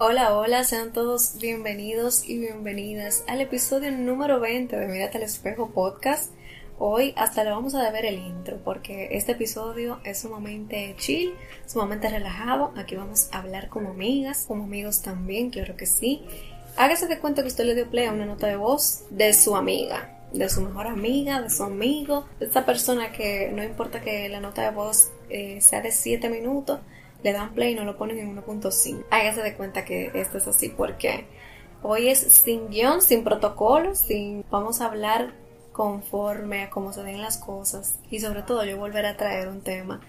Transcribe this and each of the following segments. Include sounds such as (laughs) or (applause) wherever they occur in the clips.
Hola, hola, sean todos bienvenidos y bienvenidas al episodio número 20 de Mírate al Espejo Podcast. Hoy hasta le vamos a deber el intro porque este episodio es sumamente chill, sumamente relajado. Aquí vamos a hablar como amigas, como amigos también, claro que sí. Hágase de cuenta que usted le dio play a una nota de voz de su amiga, de su mejor amiga, de su amigo, de esta persona que no importa que la nota de voz eh, sea de 7 minutos, le dan play y no lo ponen en 1.5. Hágase de cuenta que esto es así porque hoy es sin guion, sin protocolo, sin vamos a hablar conforme a cómo se den las cosas y sobre todo yo volver a traer un tema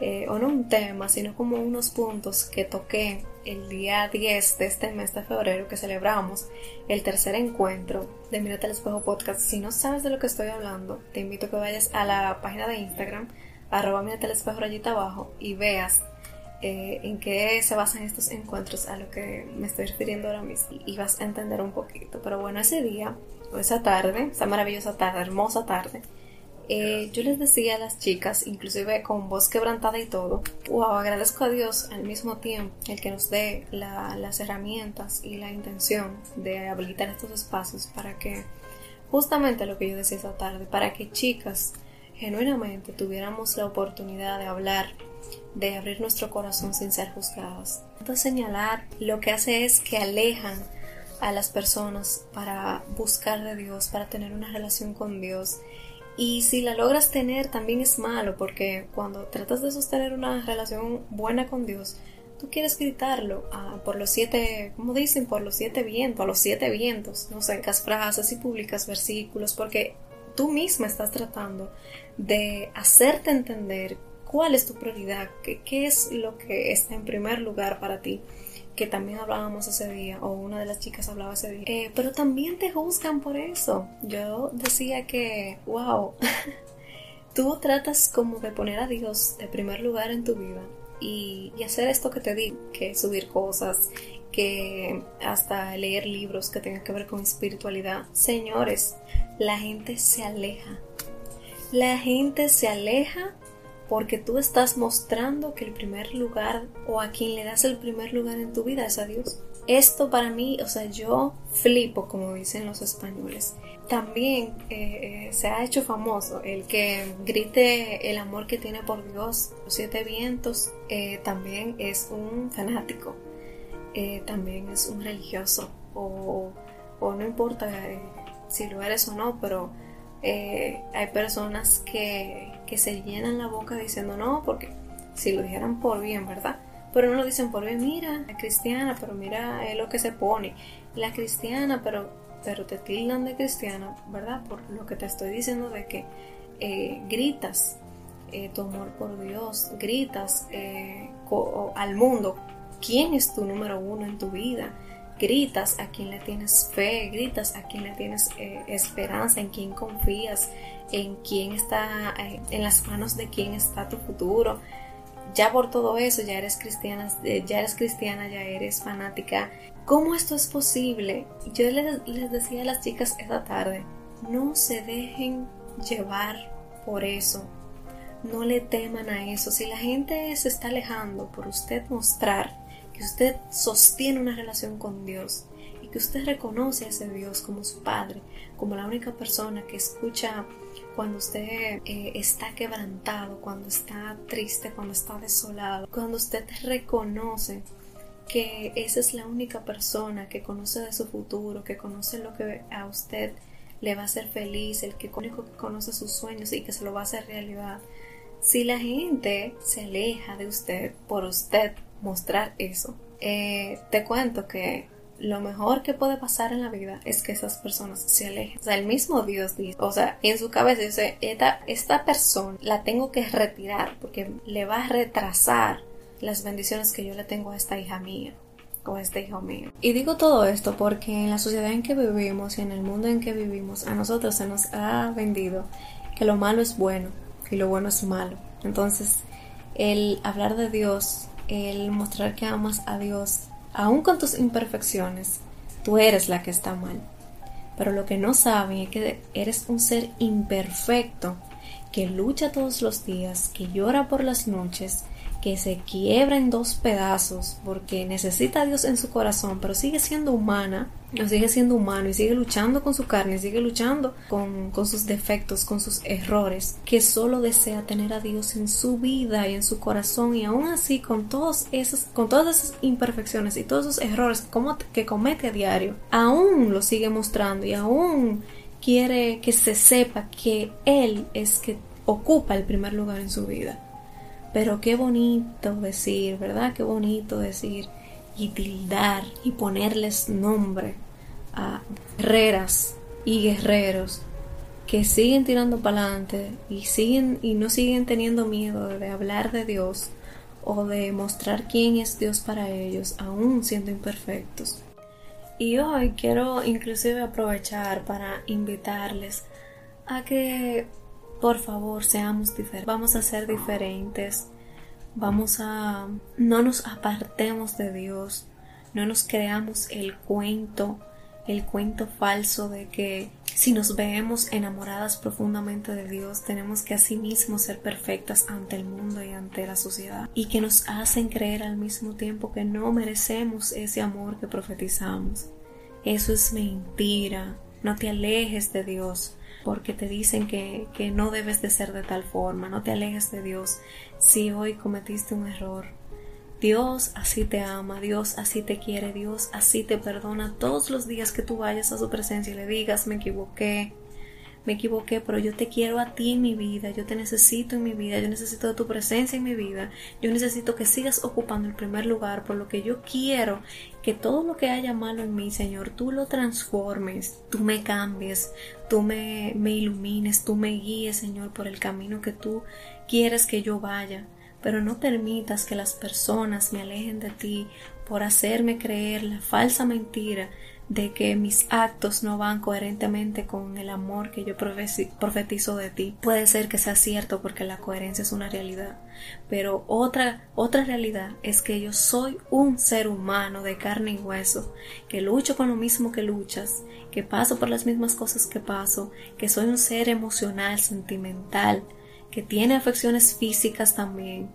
eh, o no un tema, sino como unos puntos que toqué el día 10 de este mes de febrero que celebramos el tercer encuentro de Mírate al Espejo Podcast. Si no sabes de lo que estoy hablando, te invito a que vayas a la página de Instagram, arroba Mírate Espejo rayita abajo y veas eh, en qué se basan estos encuentros a lo que me estoy refiriendo ahora mismo y vas a entender un poquito. Pero bueno, ese día, o esa tarde, esa maravillosa tarde, hermosa tarde, eh, yo les decía a las chicas, inclusive con voz quebrantada y todo, wow, agradezco a Dios al mismo tiempo el que nos dé las herramientas y la intención de habilitar estos espacios para que, justamente lo que yo decía esa tarde, para que chicas genuinamente tuviéramos la oportunidad de hablar, de abrir nuestro corazón sin ser juzgadas. Entonces señalar lo que hace es que alejan a las personas para buscar de Dios, para tener una relación con Dios. Y si la logras tener también es malo porque cuando tratas de sostener una relación buena con Dios, tú quieres gritarlo ah, por los siete, como dicen, por los siete vientos, a los siete vientos, no sé, frases y publicas versículos, porque tú misma estás tratando de hacerte entender cuál es tu prioridad, qué, es lo que está en primer lugar para ti que también hablábamos ese día, o una de las chicas hablaba ese día, eh, pero también te juzgan por eso. Yo decía que, wow, (laughs) tú tratas como de poner a Dios de primer lugar en tu vida y, y hacer esto que te digo, que subir cosas, que hasta leer libros que tengan que ver con espiritualidad. Señores, la gente se aleja. La gente se aleja porque tú estás mostrando que el primer lugar o a quien le das el primer lugar en tu vida es a Dios. Esto para mí, o sea, yo flipo, como dicen los españoles. También eh, eh, se ha hecho famoso el que grite el amor que tiene por Dios, los siete vientos, eh, también es un fanático, también es un religioso, o, o no importa si lo eres o no, pero eh, hay personas que, que se llenan la boca diciendo no, porque si lo dijeran por bien, ¿verdad? Pero no lo dicen por bien, mira, la cristiana, pero mira lo que se pone. La cristiana, pero, pero te tildan de cristiana, ¿verdad? Por lo que te estoy diciendo de que eh, gritas eh, tu amor por Dios, gritas al mundo quién es tu número uno en tu vida gritas a quien le tienes fe, gritas a quien le tienes eh, esperanza, en quien confías, en quién está, eh, en las manos de quién está tu futuro. Ya por todo eso ya eres cristiana, eh, ya eres cristiana, ya eres fanática. ¿Cómo esto es posible? Yo les, les decía a las chicas esta tarde, no se dejen llevar por eso. No le teman a eso. Si la gente se está alejando por usted mostrar que usted sostiene una relación con Dios y que usted reconoce a ese Dios como su Padre, como la única persona que escucha cuando usted eh, está quebrantado, cuando está triste, cuando está desolado, cuando usted reconoce que esa es la única persona que conoce de su futuro, que conoce lo que a usted le va a hacer feliz, el que único que conoce sus sueños y que se lo va a hacer realidad. Si la gente se aleja de usted por usted mostrar eso. Eh, te cuento que lo mejor que puede pasar en la vida es que esas personas se alejen. O sea, el mismo Dios dice, o sea, en su cabeza dice, esta, esta persona la tengo que retirar porque le va a retrasar las bendiciones que yo le tengo a esta hija mía o a este hijo mío. Y digo todo esto porque en la sociedad en que vivimos y en el mundo en que vivimos, a nosotros se nos ha vendido que lo malo es bueno y lo bueno es malo. Entonces, el hablar de Dios el mostrar que amas a Dios, aun con tus imperfecciones, tú eres la que está mal. Pero lo que no saben es que eres un ser imperfecto, que lucha todos los días, que llora por las noches, que se quiebra en dos pedazos porque necesita a Dios en su corazón, pero sigue siendo humana, sigue siendo humano y sigue luchando con su carne, sigue luchando con, con sus defectos, con sus errores, que solo desea tener a Dios en su vida y en su corazón y aún así con todos esos, con todas esas imperfecciones y todos esos errores que comete a diario, aún lo sigue mostrando y aún quiere que se sepa que Él es que ocupa el primer lugar en su vida. Pero qué bonito decir, ¿verdad? Qué bonito decir y tildar y ponerles nombre a guerreras y guerreros que siguen tirando para adelante y siguen y no siguen teniendo miedo de hablar de Dios o de mostrar quién es Dios para ellos, aún siendo imperfectos. Y hoy quiero inclusive aprovechar para invitarles a que por favor seamos diferentes. Vamos a ser diferentes. Vamos a no nos apartemos de Dios. No nos creamos el cuento, el cuento falso de que si nos vemos enamoradas profundamente de Dios, tenemos que asimismo ser perfectas ante el mundo y ante la sociedad, y que nos hacen creer al mismo tiempo que no merecemos ese amor que profetizamos. Eso es mentira. No te alejes de Dios porque te dicen que, que no debes de ser de tal forma. No te alejes de Dios si hoy cometiste un error. Dios así te ama, Dios así te quiere, Dios así te perdona todos los días que tú vayas a su presencia y le digas me equivoqué, me equivoqué, pero yo te quiero a ti en mi vida, yo te necesito en mi vida, yo necesito de tu presencia en mi vida, yo necesito que sigas ocupando el primer lugar, por lo que yo quiero que todo lo que haya malo en mí, Señor, tú lo transformes, tú me cambies, tú me, me ilumines, tú me guíes, Señor, por el camino que tú quieres que yo vaya. Pero no permitas que las personas me alejen de ti por hacerme creer la falsa mentira de que mis actos no van coherentemente con el amor que yo profetizo de ti. Puede ser que sea cierto porque la coherencia es una realidad, pero otra otra realidad es que yo soy un ser humano de carne y hueso, que lucho con lo mismo que luchas, que paso por las mismas cosas que paso, que soy un ser emocional, sentimental, que tiene afecciones físicas también,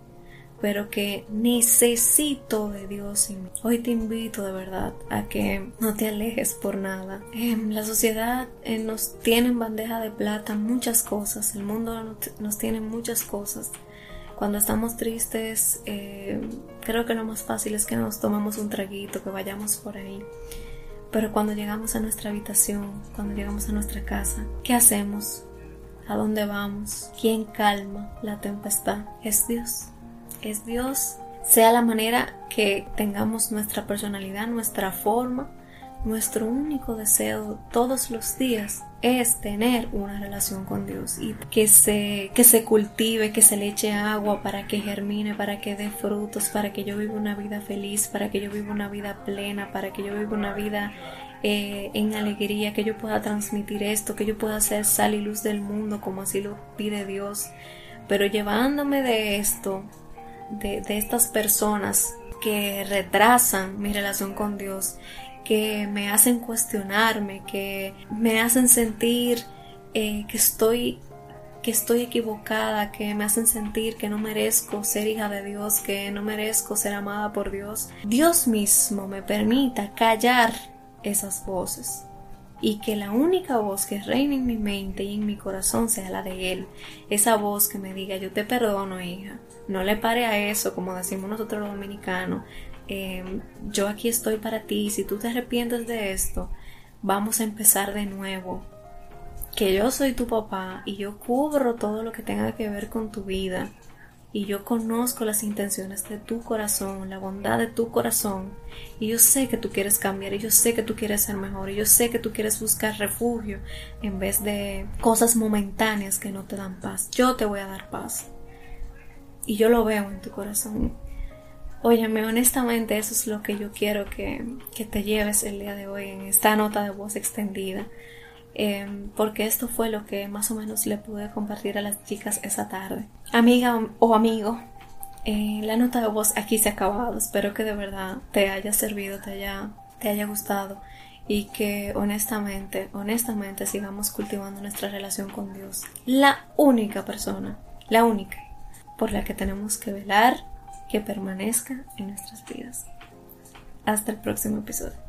pero que necesito de Dios. Y hoy te invito de verdad a que no te alejes por nada. En la sociedad eh, nos tiene en bandeja de plata muchas cosas, el mundo nos tiene muchas cosas. Cuando estamos tristes, eh, creo que lo más fácil es que nos tomemos un traguito, que vayamos por ahí. Pero cuando llegamos a nuestra habitación, cuando llegamos a nuestra casa, ¿qué hacemos? ¿A dónde vamos? ¿Quién calma la tempestad? Es Dios es Dios, sea la manera que tengamos nuestra personalidad, nuestra forma, nuestro único deseo todos los días es tener una relación con Dios y que se, que se cultive, que se le eche agua para que germine, para que dé frutos, para que yo viva una vida feliz, para que yo viva una vida plena, para que yo viva una vida eh, en alegría, que yo pueda transmitir esto, que yo pueda ser sal y luz del mundo como así lo pide Dios. Pero llevándome de esto de, estas personas que retrasan mi relación con Dios, que me hacen cuestionarme, que me hacen sentir eh, que estoy que estoy equivocada, que me hacen sentir que no merezco ser hija de Dios, que no merezco ser amada por Dios. Dios mismo me permita callar esas voces y que la única voz que reine en mi mente y en mi corazón sea la de Él, esa voz que me diga yo te perdono hija, no le pare a eso como decimos nosotros los dominicanos, em, yo aquí estoy para ti, si tú te arrepientes de esto, vamos a empezar de nuevo, que yo soy tu papá y yo cubro todo lo que tenga que ver con tu vida y yo conozco las intenciones de tu corazón, la bondad de tu corazón, y yo sé que tú quieres cambiar, y yo sé que tú quieres ser mejor, y yo sé que tú quieres buscar refugio en vez de cosas momentáneas que no te dan paz. Yo te voy a dar paz. Y yo lo veo en tu corazón. Óyeme, honestamente eso es lo que yo quiero que, que te lleves el día de hoy en esta nota de voz extendida. Em, porque esto fue lo que más o menos le pude compartir a las chicas esa tarde. Amiga o amigo, eh, la nota de voz aquí se ha acabado. Espero que de verdad te haya servido, te haya, te haya gustado y que honestamente, honestamente sigamos cultivando nuestra relación con Dios. La única persona, la única por la que tenemos que velar que permanezca en nuestras vidas. Hasta el próximo episodio.